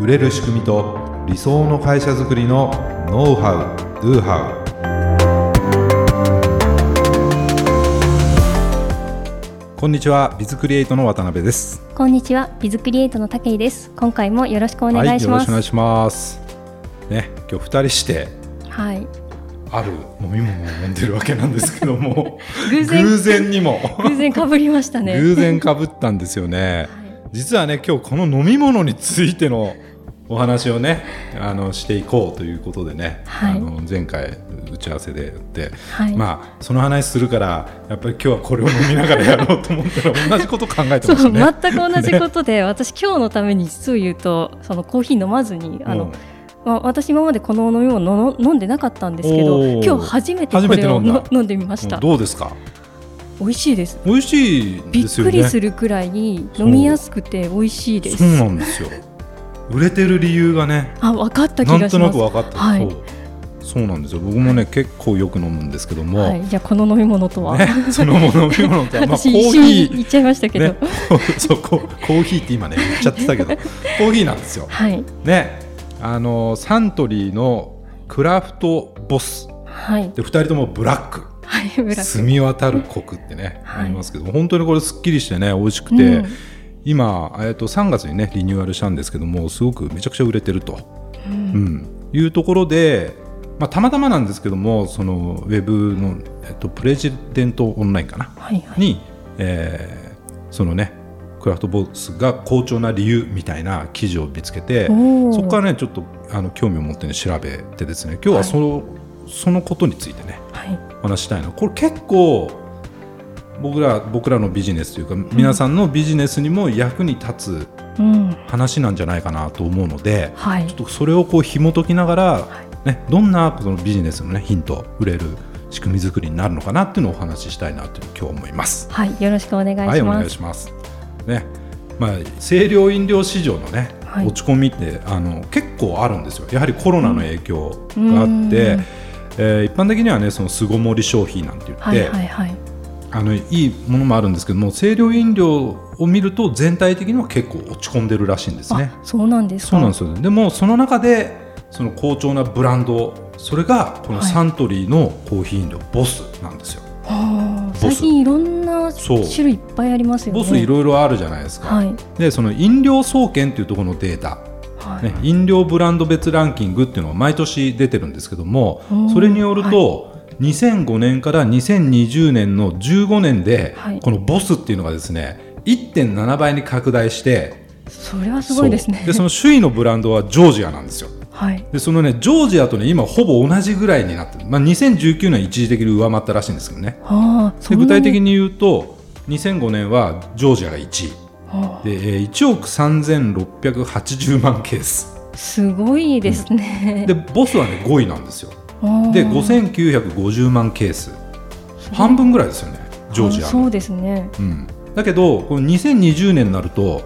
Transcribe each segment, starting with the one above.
売れる仕組みと理想の会社づくりのノウハウ・ドゥハウこんにちはビズクリエイトの渡辺です。こんにちはビズクリエイトの武井です。今回もよろしくお願いします、はい、よろしくお願いします。ね今日二人してはい。ある飲み物を飲んでるわけなんですけども。偶然偶然にも。偶然かぶりましたね。偶然かぶったんですよね、実はね今日この飲み物についてのお話をねあのしていこうということでね、はい。あの前回打ち合わせでやって、はい。まあその話するからやっぱり今日はこれを飲みながらやろうと思ったら 同じこと考えてそうましたね。全く同じことで、私今日のために実を言うとそのコーヒー飲まずにあの、うん。まあ、私今までこの飲み物の飲んでなかったんですけど今日初めてこ初めてれを飲んでみました。どうですか？美味しいです。美味しいびっくりするくらいに飲みやすくて美味しいです。そうなんですよ売れてる理由がねあ分かった気なんとなく分かった、はい。そう。そうなんですよ。僕もね結構よく飲むんですけども、はい、じゃあこの飲み物とは、ね、その飲み物とは、まあ、コ私ー。ヒ言っちゃいましたけど、ー、ね、そうココーヒーって今ね言っちゃってたけど。コーヒーなんですよ。はい。ね。あのサントリーのクラフトボス。はい。で2人ともブラック。はいブラック。澄み渡るコクってね、はい。ありますけど本当にこれすっきりしてね美味しくて、うん今、えっと3月にねリニューアルしたんですけどもすごくめちゃくちゃ売れてると、うん。うん。いうところで、まあ、たまたまなんですけどもそのウェブの、えっと、プレジデントオンラインかな？はいはい。に、えーそのねクラフトボスが好調な理由みたいな記事を見つけてそこからねちょっとあの興味を持って、ね、調べてですね今日はその,、そのことについてねはい。お話ししたいな。これ結構僕ら僕らのビジネスというか、皆さんのビジネスにも役に立つうん。話なんじゃないかなと思うのではい。ちょっとそれをこう紐解きながら、ね、どんなそのビジネスの、ね、ヒント売れる仕組み作りになるのかなっていうのをお話ししたいなと今日思います。はい。よろしくお願いします、はい、お願いします。ね、まあ清涼飲料市場のね、はい。落ち込みってあの結構あるんですよ。やはりコロナの影響があって、うん。えー一般的にはねその巣ごもり消費なんて言って、はいはいはいあのいいものもあるんですけども清涼飲料を見ると全体的には結構落ち込んでるらしいんですね。あそうなんですか？そうなんですよ。でもその中でその好調なブランドそれがこのはい。サントリーのコーヒー飲料、ボスなんですよ。はあ最近いろんなそう種類いっぱいありますよね。ボスいろいろあるじゃないですか。はい。でその飲料総研っていうところのデータ、はい、ね、飲料ブランド別ランキングっていうのが毎年出てるんですけどもうんそれによると、2005年から2020年の15年で、はい。このボスっていうのがですね1.7倍に拡大してそれはすごいですね。でその首位のブランドはジョージアなんですよ。はい。でそのねジョージアとね今ほぼ同じぐらいになってる、まあ、2019年一時的に上回ったらしいんですけどね。で具体的に言うと2005年はジョージアが1位。はでえー1億3680万ケース。あすごいですね。でボスはね5位なんですよ。はあで5950万ケース。半分ぐらいですよねジョージアそうですね。うん、だけどこの2020年になると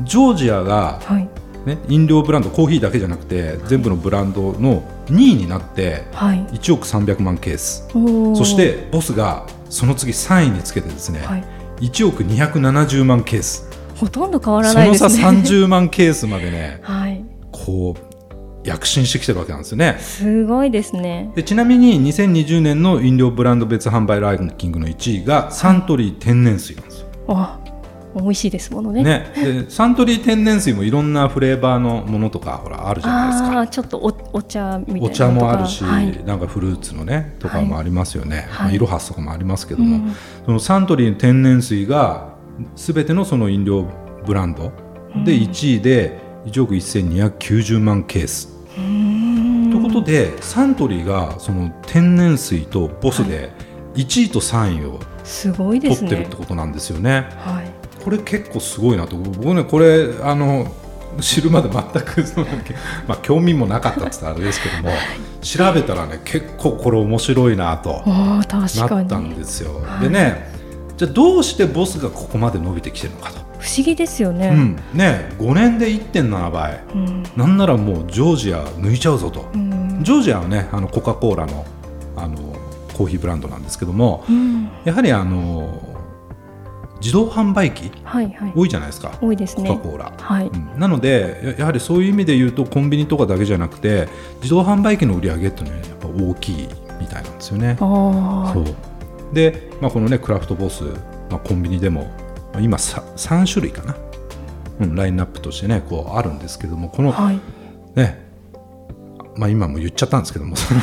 ジョージアが、はい。ね、飲料ブランドコーヒーだけじゃなくて全部のブランドの2位になってはい。1億300万ケース。おー。そしてボスがその次3位につけてですね、はい。1億270万ケース。ほとんど変わらその差ないですね。30万ケースまでね はい。こう躍進してきてるわけなんですよね。すごいですね。でちなみに2020年の飲料ブランド別販売ランキングの1位がサントリー天然水なんですよ。あ美味しいですものね。ね、でサントリー天然水もいろんなフレーバーのものとかほらあるじゃないですあか。あちょっとおお茶みたいなのお茶もあるし、はい。なんかフルーツのねとかもありますよね、はい。まあ、イロハスとかもありますけども、うん。そのサントリー天然水がすべてのその飲料ブランドで1位で1億1290万ケース。ことでサントリーがその天然水とボスで1位と3位を取ってるってことなんですよね。はい。これ結構すごいなと。僕ねこれあの知るまで全く その、まあ、興味もなかったって言ったらあれですけども調べたらね結構これ面白いなとなったんですよ。はい。でねじゃあどうしてボスがここまで伸びてきてるのかと。不思議ですよね、うん、ね5年で1.7倍うん。なんならもうジョージア抜いちゃうぞと。うんジョージアはねあのコカ・コーラのあのコーヒーブランドなんですけどもうん。やはりあの自動販売機はいはい。多いじゃないですか、多いですね。コカ・コーラ。はい。うん。なのでややはりそういう意味で言うとコンビニとかだけじゃなくて自動販売機の売り上げっていうのはやっぱ大きいみたいなんですよね。あそう。で、まあ、このねクラフトボス、まあ、コンビニでもまあ今さ3種類かな、うん、ラインナップとしてねこうあるんですけどもこの、あはい。ねまあ、今も言っちゃったんですけどもその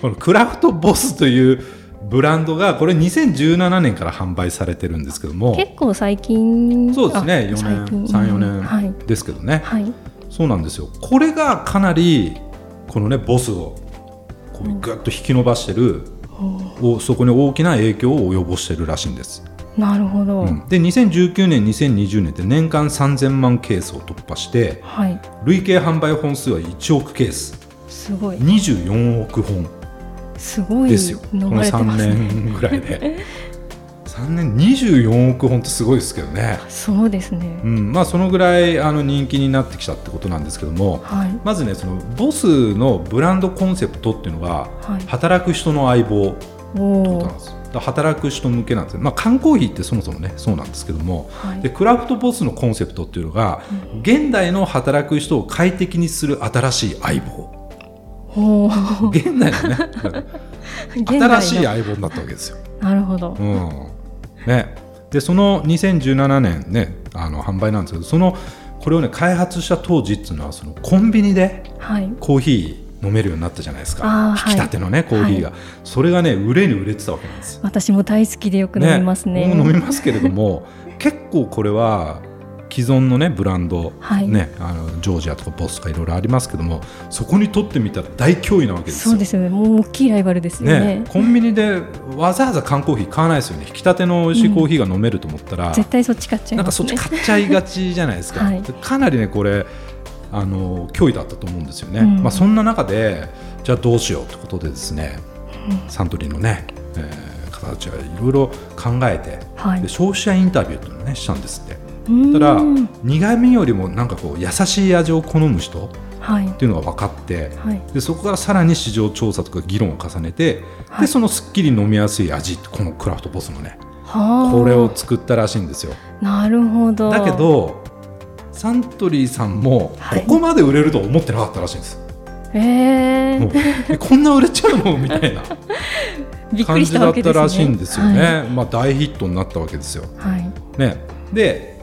このクラフトボスというブランドがこれ2017年から販売されてるんですけども結構最近そうですね4あ最近年。34年、はいですけどね、はいそうなんですよ。これがかなりこのねボスをこうぐっと引き伸ばしてる、おそこに大きな影響を及ぼしてるらしいんです、なるほど、うん。で2019年2020年って年間3000万ケースを突破してはい。累計販売本数は1億ケースすごい。24億本。すごい。ですよ、この飲まれて3ますね。年ぐらいで。3年24億本ってすごいですけどね、そうですね。うん。まあ、そのぐらいあの人気になってきたってことなんですけどもはい。まずねそのボスのブランドコンセプトっていうのがはい。働く人の相棒ってことなんです働く人向けなんですよ、まあ、缶コーヒーってそもそもねそうなんですけどもはい。でクラフトボスのコンセプトっていうのが現代の働く人を快適にする新しい相棒現代のね 新しい相棒になったわけですよ。なるほど。うん。ね、でその2017年ねあの販売なんですけどそのこれをね開発した当時っていうのはそのコンビニではい。コーヒー飲めるようになったじゃないですあかー引き立てのね、コーヒーが、それがね売れに売れてたわけなんです。私も大好きでよく飲みますね。僕も飲みますけれども結構これは既存のねブランド、はい。ね、あのジョージアとかボスとかいろいろありますけどもそこにとってみたら大脅威なわけですよ。そうですよね。もう大きいライバルですよね。ね、コンビニでわざわざ缶コーヒー買わないですよね。引き立ての美味しいコーヒーが飲めると思ったら、絶対そっち買っちゃいなんかそっち買っちゃいがちじゃないですか、はい。かなりねこれあの脅威だったと思うんですよね、うん。まあ、そんな中でじゃあどうしようってことでですね、サントリーのね、えー方たちがいろいろ考えて、はい。で消費者インタビューっていうのをねしたんですってただ苦味よりもなんかこう優しい味を好む人っはい。ていうのが分かってはい。でそこからさらに市場調査とか議論を重ねて、はい。でそのすっきり飲みやすい味このクラフトボスのねはあ。これを作ったらしいんですよ。なるほど。だけどサントリーさんもはい。ここまで売れるとは思ってなかったらしいんです、えー、もうえこんな売れちゃうの？みたいな 感じだったらしいんですよね、はい。まあ、大ヒットになったわけですよ、はい。ね、で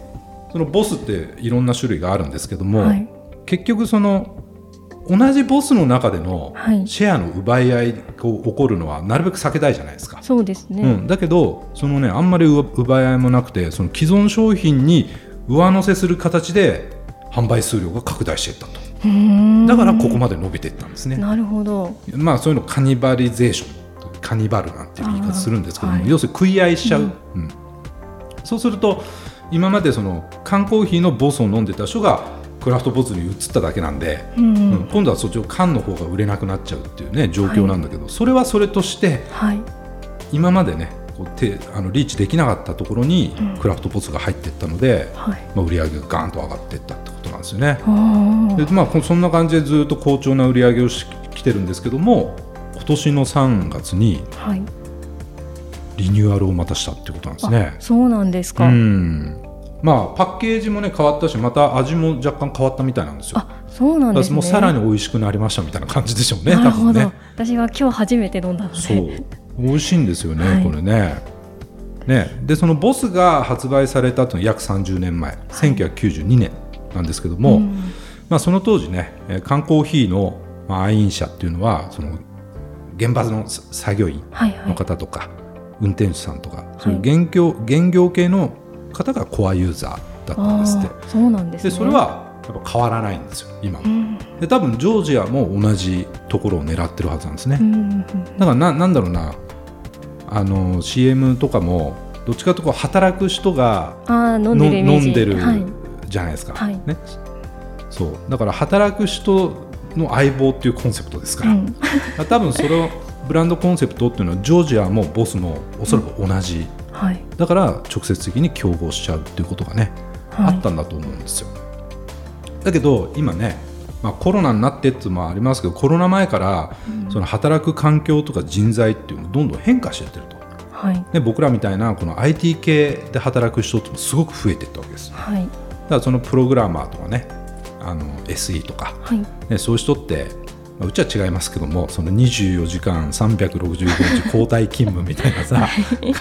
そのボスっていろんな種類があるんですけども、はい。結局その同じボスの中でのはい。シェアの奪い合いが起こるのはなるべく避けたいじゃないですか。そうですね、うん、だけどそのねあんまり奪奪い合いもなくてその既存商品に上乗せする形で販売数量が拡大していったと。だからここまで伸びていったんですね。なるほど。まあそういうのカニバリゼーションカニバルなんていう言い方するんですけども、はい。要するに食い合いしちゃう、うん。そうすると今までその缶コーヒーのボスを飲んでた人がクラフトボスに移っただけなんで、うん、うん今度はそっちの缶の方が売れなくなっちゃうっていうね状況なんだけど、それはそれとしてはい。今までねこう手あのリーチできなかったところにうん。クラフトボスが入っていったので、はい。まあ、売り上げがガーンと上がっていったってことなんですよね。あでまあ、こそんな感じでずっと好調な売り上げをしきてるんですけども今年の3月にーはいリニューアルをまたしたってことなんですね。あ。そうなんですうか、ん。まあ、パッケージもね変わったしまた味も若干変わったみたいなんですよ。あそうなんですね。もうさらに美味しくなりましたみたいな感じでしょうねなるほど、ね。私は今日初めて飲んだので。そう。美味しいんですよね、はい。これね。ね。でそのボスが発売されたというのは約30年前、1992年なんですけども、うん。まあ、その当時ねえー缶コーヒーの、まあ、愛飲者っていうのはその現場のさ作業員のはいはい。方とか、運転手さんとか、そういう原業原業系の方がコアユーザーだったんですって。そうなんですね。でそれはやっぱ変わらないんですよ今も。うん。で多分ジョージアも同じところを狙ってるはずなんですね、うんうんだからななんだろうな。あの CM とかもどっちかというと働く人が飲んのでるじゃないですか、はい。ね、そう。だから働く人の相棒っていうコンセプトですから、うん。多分そのブランドコンセプトっていうのはジョージアもボスもおそらく同じ、はい。だから直接的に競合しちゃうっていうことがね、はい。あったんだと思うんですよ。だけど今ね、まあ、コロナになってっていうのもありますけどコロナ前からその働く環境とか人材っていうのがどんどん変化してってると、ははい。で僕らみたいなこの IT 系で働く人ってもすごく増えていったわけですだかはい。らそのプログラマーとかねあの SE とか、はい。ね、そういう人って、まあうちは違いますけどもその24時間365日交代勤務みたいなさ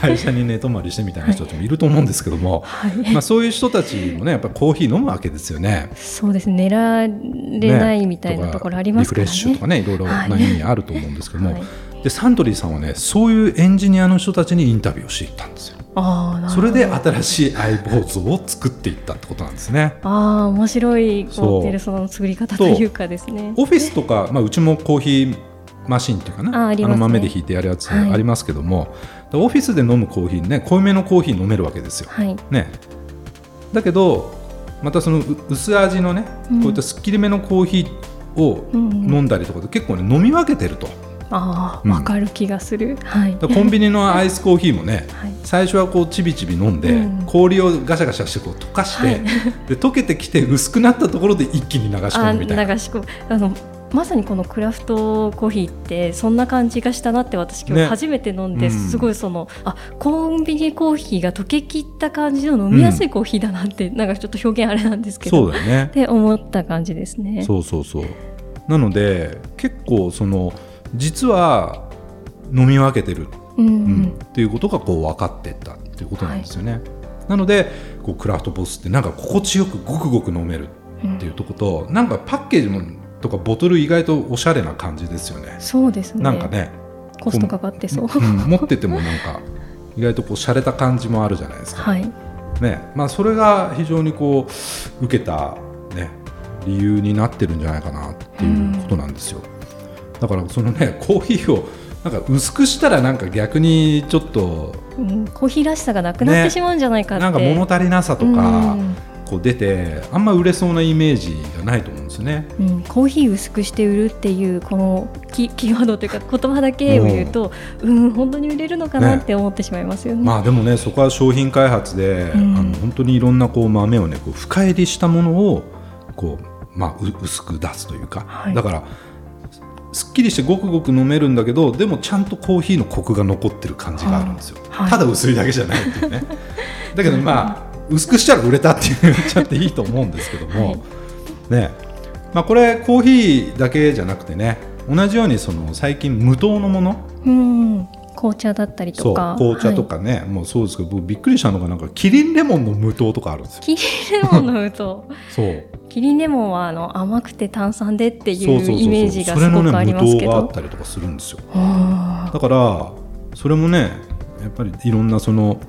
会社に寝泊まりしてみたいな人たちもいると思うんですけども、はい。まあ、そういう人たちもねやっぱりコーヒー飲むわけですよね。そうですね。寝られないみたいなところありますからね。リフレッシュとかねいろいろな意味あると思うんですけども、はいでサントリーさんはねそういうエンジニアの人たちにインタビューをしていったんですよ。それで新しい相棒像を作っていったってことなんですね。ああ面白いそうこうペルの作り方というかですね。オフィスとか、まあ、うちもコーヒーマシンっていうかなあね。の豆でひいてやるやつはいありますけども、オフィスで飲むコーヒーね濃いめのコーヒー飲めるわけですよ。はい。ね、だけどまたそのう薄味のね、うん。こういったすっきりめのコーヒーをうんうん。飲んだりとかで結構ね飲み分けてると。うん。ああわかる気がする。はい。コンビニの アイスコーヒーもねはい。最初はこうちびちび飲んで、うん。氷をガシャガシャしてこう溶かして、はい。で溶けてきて薄くなったところで一気に流し込あむみたいな。流し込む。あのまさにこのクラフトコーヒーってそんな感じがしたなって私今ね。日初めて飲んで、うん。すごいそのあコンビニコーヒーが溶けきった感じの飲みやすいコーヒーだなって、なんかちょっと表現あれなんですけどそうだよね。って思った感じですね。そうそうそう。なので結構その実は飲み分けてる、うん。ううん。んっていうことがこう分かってったっていうことなんですよね、なのでこうクラフトボスってなんか心地よくごくごく飲めるうん。っていうとこと、なんかパッケージもとかボトル意外とおしゃれな感じですよね。そうですね。なんかね、コストかかってそう。うん。持っててもなんか意外とこう洒落た感じもあるじゃないですか、はい、ね。まあ、それが非常にこう受けた、ね、理由になってるんじゃないかなっていうことなんですよ、だからそのね コーヒーをなんか薄くしたらなんか逆にちょっとうん、コーヒーらしさがなくなってねしまうんじゃないかって。なんか物足りなさとかうんこう出てあんま売れそうなイメージがないと思うんですよね。うん、コーヒー薄くして売るっていうこのキ キーワードというか言葉だけを言うと、うん、本当に売れるのかなって思ってしまいますよね。まあでもねそこは商品開発で、うんあの本当にいろんなこう豆をねこう深入りしたものをこう、まあ、う薄く出すというか、はいだからすっきりしてごくごく飲めるんだけどでもちゃんとコーヒーのコクが残ってる感じがあるんですよ、はい。ただ薄いだけじゃないっていうね。だけどまあ薄くしたら売れたって言っちゃっていいと思うんですけども、はい。ね。まあ、これコーヒーだけじゃなくてね同じようにその最近無糖のもの？うん、紅茶だったりとか。紅茶とはい。かね、もうそうですけど僕びっくりしたのがなんかキリンレモンの無糖とかあるんですよ。キリンレモンの無糖。そうキリンレモンはあの甘くて炭酸でっていうイメージがそれのねすごくありますけど無糖があっ。たりとかするんですよ。あだからそれもねやっぱりいろんなその思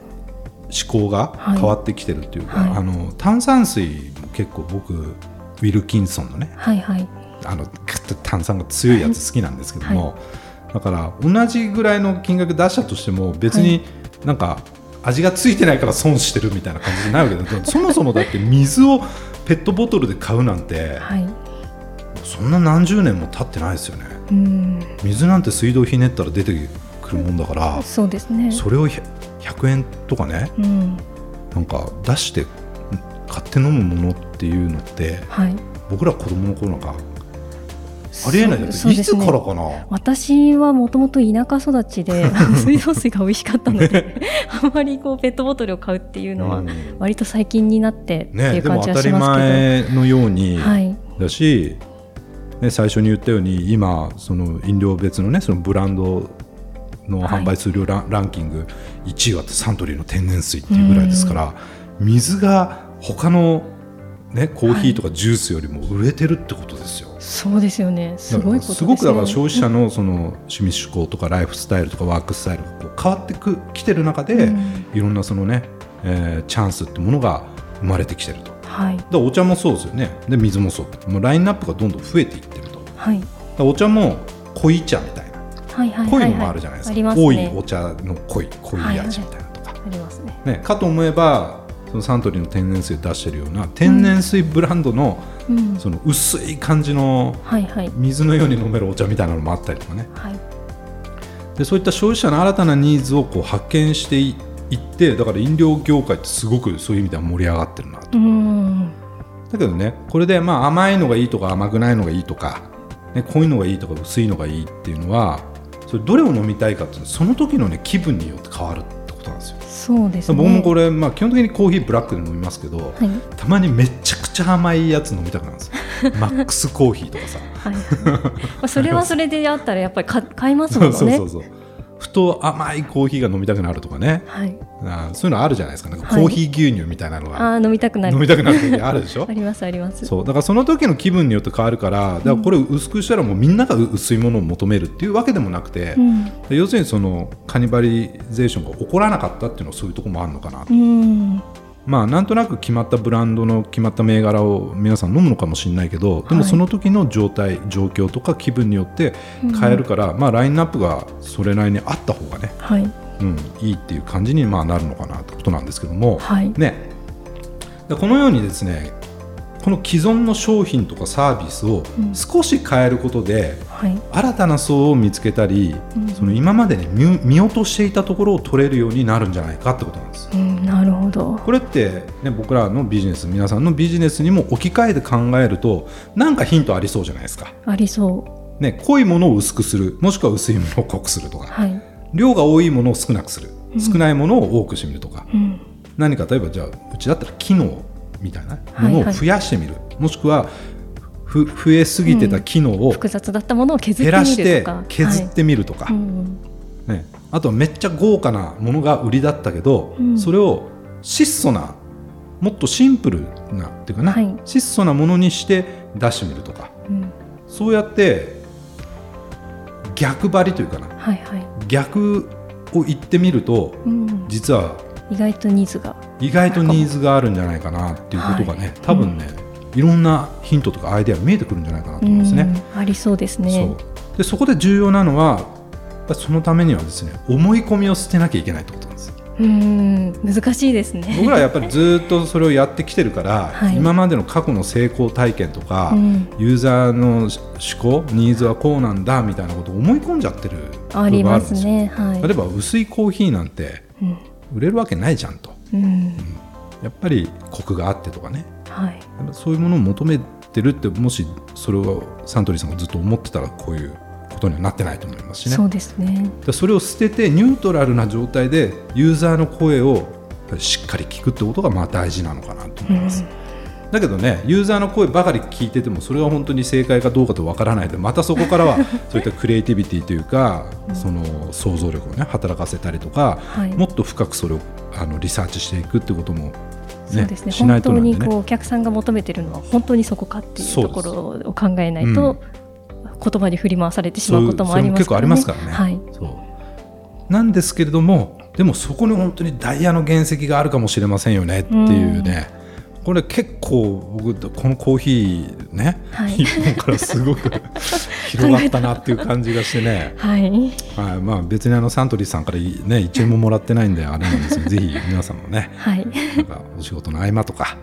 考がはい変わってきてるっていうか、はいあの炭酸水も結構僕ウィルキンソンのねーはいはい。あのグッと炭酸が強いやつ好きなんですけども、だから同じぐらいの金額出したとしても別になんか味がついてないから損してるみたいな感じになるけど そもそもだって水をペットボトルで買うなんてはい。そんな何十年も経ってないですよねうん、水なんて水道ひねったら出てくるもんだからそうですね。それを100 100円とかねうん、なんか出して買って飲むものっていうのってはい。僕ら子供の頃なんかありえないだっていつそうですね。からかな？私はもともと田舎育ちで 水道水が美味しかったのであんまりこうペットボトルを買うっていうのはうん。割と最近になってってね、いう感じはでも当たりしますけど、前のようにはい。だし、ね、最初に言ったように今その飲料別のねそのブランドのはい。販売数量ラン,、ランキング1位はサントリーの天然水っていうぐらいですから水が他の、ね、コーヒーとかジュースよりも売れてるってことですよ。そうですよね。すごいことですね。すごくだから消費者のその趣味趣向とかライフスタイルとかワークスタイルがこう変わってくきてる中で、うん。いろんなそのね、えーチャンスってものが生まれてきてると。はい。だからお茶もそうですよね。で水もそう。もうラインナップがどんどん増えていってると。はい。らお茶も濃い茶みたいな。はいはい濃はい。いのもあるじゃないですか、す多いねお茶の濃い濃い味みたいなとか、ありますね。ね、かと思えばそのサントリーの天然水出してるような天然水ブランドのうん。その薄い感じの水のように飲めるお茶みたいなのもあったりとかね。はい。でそういった消費者の新たなニーズをこう発見していいってだから飲料業界ってすごくそういう意味では盛り上がってるなと。うん。だけどねこれでまあ甘いのがいいとか甘くないのがいいとか、ね、濃いのがいいとか薄いのがいいっていうのはそそれどれを飲みたいかってその時のね気分によって変わるってことなんですよ。そうですね。僕もこれ、まあ、基本的にコーヒーブラックで飲みますけど、はいたまにめちゃくちゃ甘いやつ飲みたくなるんですよ マックスコーヒーとかさはい。まあそれはそれであったらやっぱりか買いますもんね。そうそうそうふと甘いコーヒーが飲みたくなるとかねはい。あーそういうのあるじゃないですかなんかはいコーヒー牛乳みたいなのが、ああ飲みたくなる。飲みたくなる時あるでしょ？ありますあります。そうだからその時の気分によって変わるからだからこれ薄くしたらもうみんなが薄いものを求めるっていうわけでもなくて、うん。要するにそのカニバリゼーションが起こらなかったっていうのはそういうところもあるのかなと、うん。まあなんとなく決まったブランドの決まった銘柄を皆さん飲むのかもしれないけどでもはいその時の状態状況とか気分によって変えるから、まあラインナップがそれなりにあった方がね、はい。うん、いいっていう感じにまあなるのかなってことなんですけども、はい。ね、でこのようにですねこの既存の商品とかサービスをうん少し変えることで、はい。新たな層を見つけたり、うんその今までに見見落としていたところを取れるようになるんじゃないかってことなんです。うんなるほど。これって、ね、僕らのビジネス皆さんのビジネスにも置き換えて考えるとなんかヒントありそうじゃないですか。ありそね、濃いものを薄くするもしくは薄いものを濃くするとう。かはい。量が多いものを少なくするうん少ないものを多くしてみるとか、うん。何か例えばじゃあうちだったら機能みたいなものを増やしてみる、もしくはふ増えすぎてた機能を複雑だったものを削ってみ減らして。削ってみるとか、はいうん。ね、あとはめっちゃ豪華なものが売りだったけど、うん。それを質素なもっとシンプルなっていうかな、はい。質素なものにして出してみるとか。うん。そうやって逆張りというかな。はいはい。逆を言ってみるとうん。実は意外とニーズが。意外とニーズがあるんじゃないかなっていうことがね、はい多分ね、いろんなヒントとかアイデアが見えてくるんじゃないかなと思いますね。うんありそうですね。そうでそこで重要なのはそのためにはですね思い込みを捨てなきゃいけないってことなんです。うん難しいですね。僕らはやっぱりずっとそれをやってきてるから、はい今までの過去の成功体験とか、うんユーザーの思考ニーズはこうなんだみたいなことを思い込んじゃってる部ありま分があるんです。ね。はい。例えば薄いコーヒーなんてうん売れるわけないじゃんと。うん。やっぱりコクがあってとかね。はい。そういうものを求めてるってもしそれをサントリーさんがずっと思ってたらこういうことにはなってないと思いますしね。そうですね。でそれを捨ててニュートラルな状態でユーザーの声をしっかり聞くってことがまあ大事なのかなと思います、だけどねユーザーの声ばかり聞いててもそれは本当に正解かどうかとわからないでまたそこからは そういったクリエイティビティというか、その想像力をね働かせたりとか、はい。もっと深くそれをあのリサーチしていくってこともそうですね。しない本当にこうお客さんが求めてるのは本当にそこかっていうところを考えないと、言葉に振り回されてしまうこともありますからね。そうそれも結構ありますからね。はい。そう。なんですけれどもでもそこに本当にダイヤの原石があるかもしれませんよねっていうね、これ結構僕このコーヒーね、はい。日本からすごく 広がったなっていう感じがしてね、はい。はい。まあ、別にあのサントリーさんから、ね、1円ももらってないんであれなんですけど ぜひ皆さんもねはい。なんかお仕事の合間とか、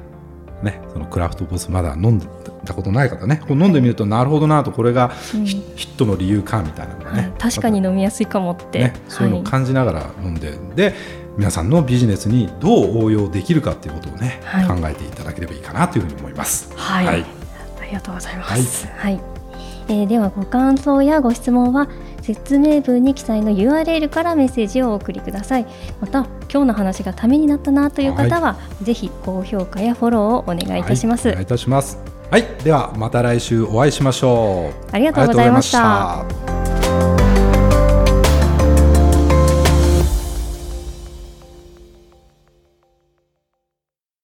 ね、そのクラフトボスまだ飲んでたことない方ね。こう飲んでみるとなるほどなとこれがヒットの理由かみたいなのがね、はい。確かに飲みやすいかもって。ね、そういうのを感じながら飲んで、で皆さんのビジネスにどう応用できるかっていうことをね、はい考えていただければいいかなというふうに思います。はい。はいありがとうございます。はい。えーではご感想やご質問は説明文に記載の URL からメッセージをお送りください。また今日の話がためになったなという方は、ぜひ高評価やフォローをお願いいたします。はい、お願いいたします。はい、ではまた来週お会いしましょう。ありがとうございました